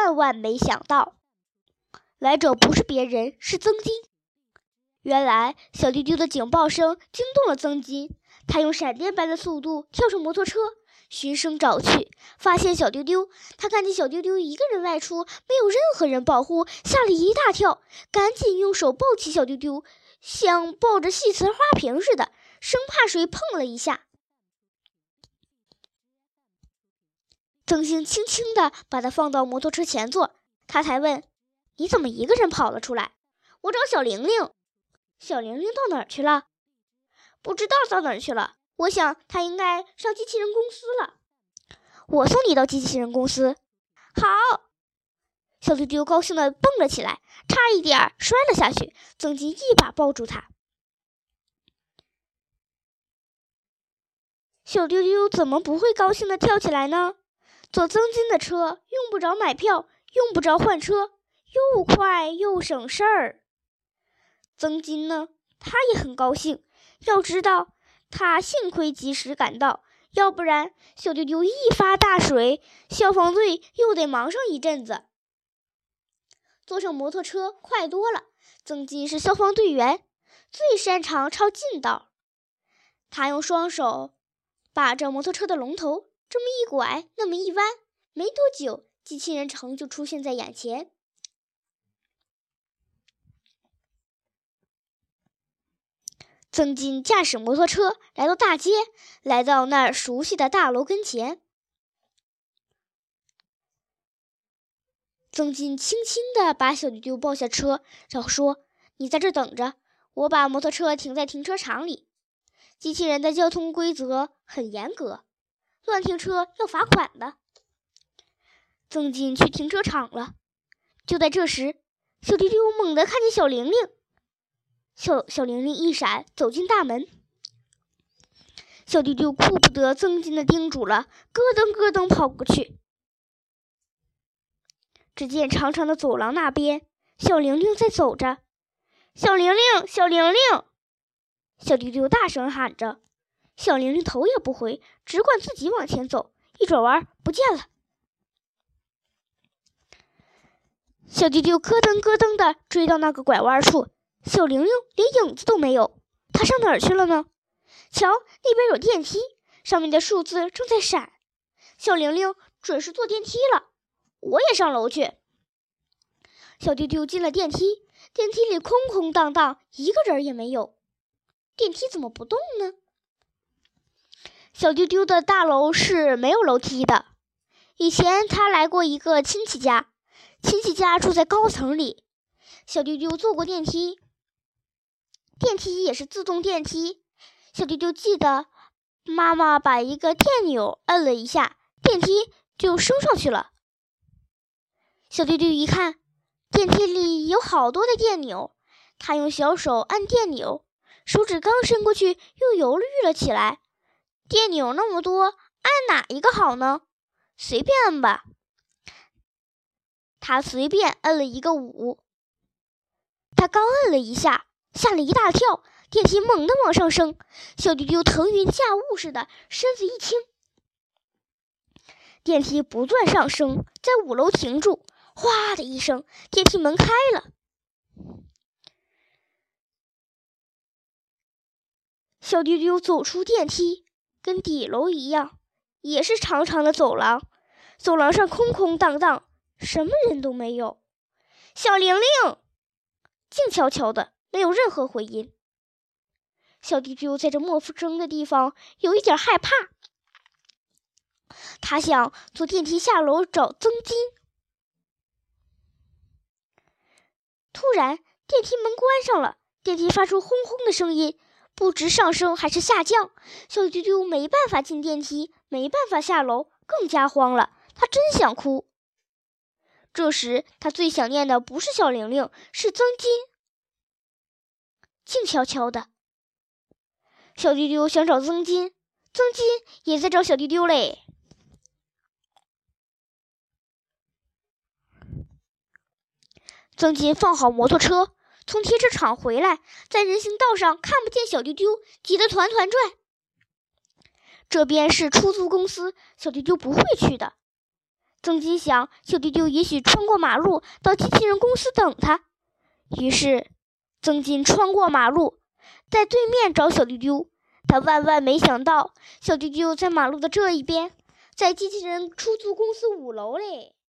万万没想到，来者不是别人，是曾金。原来小丢丢的警报声惊动了曾金，他用闪电般的速度跳上摩托车，循声找去，发现小丢丢。他看见小丢丢一个人外出，没有任何人保护，吓了一大跳，赶紧用手抱起小丢丢，像抱着细瓷花瓶似的，生怕谁碰了一下。曾星轻轻地把他放到摩托车前座，他才问：“你怎么一个人跑了出来？”“我找小玲玲。”小玲玲到哪儿去了？不知道到哪儿去了。我想她应该上机器人公司了。我送你到机器人公司。好，小丢丢高兴地蹦了起来，差一点摔了下去。曾金一把抱住他。小丢丢怎么不会高兴地跳起来呢？坐曾金的车，用不着买票，用不着换车，又快又省事儿。曾金呢？他也很高兴。要知道，他幸亏及时赶到，要不然小丢丢一发大水，消防队又得忙上一阵子。坐上摩托车快多了。曾金是消防队员，最擅长抄近道。他用双手把着摩托车的龙头，这么一拐，那么一弯，没多久，机器人城就出现在眼前。曾金驾驶摩托车来到大街，来到那熟悉的大楼跟前。曾金轻轻地把小丢丢抱下车，然后说：“你在这等着，我把摩托车停在停车场里。机器人的交通规则很严格，乱停车要罚款的。”曾金去停车场了。就在这时，小丢丢猛地看见小玲玲。小小玲玲一闪，走进大门。小丢丢顾不得曾金的叮嘱了，咯噔咯噔跑过去。只见长长的走廊那边，小玲玲在走着。小玲玲，小玲玲！小丢丢大声喊着。小玲玲头也不回，只管自己往前走。一转弯，不见了。小丢丢咯噔咯噔的追到那个拐弯处。小玲玲连影子都没有，她上哪儿去了呢？瞧，那边有电梯，上面的数字正在闪。小玲玲准是坐电梯了。我也上楼去。小丢丢进了电梯，电梯里空空荡荡，一个人也没有。电梯怎么不动呢？小丢丢的大楼是没有楼梯的。以前他来过一个亲戚家，亲戚家住在高层里。小丢丢坐过电梯。电梯也是自动电梯，小丢丢记得，妈妈把一个电钮摁了一下，电梯就升上去了。小丢丢一看，电梯里有好多的电钮，他用小手按电钮，手指刚伸过去，又犹豫了起来。电钮那么多，按哪一个好呢？随便按吧。他随便摁了一个五，他刚摁了一下。吓了一大跳，电梯猛地往上升，小丢丢腾云驾雾似的，身子一轻，电梯不断上升，在五楼停住，哗的一声，电梯门开了，小丢丢走出电梯，跟底楼一样，也是长长的走廊，走廊上空空荡荡，什么人都没有，小玲玲静悄悄的。没有任何回音。小丢丢在这莫夫生的地方有一点害怕，他想坐电梯下楼找曾金。突然，电梯门关上了，电梯发出轰轰的声音，不知上升还是下降。小丢丢没办法进电梯，没办法下楼，更加慌了。他真想哭。这时，他最想念的不是小玲玲，是曾金。静悄悄的，小丢丢想找曾金，曾金也在找小丢丢嘞。曾金放好摩托车，从停车场回来，在人行道上看不见小丢丢，急得团团转。这边是出租公司，小丢丢不会去的。曾金想，小丢丢也许穿过马路到机器人公司等他。于是，曾金穿过马路，在对面找小丢丢。他万万没想到，小丢丢在马路的这一边，在机器人出租公司五楼嘞。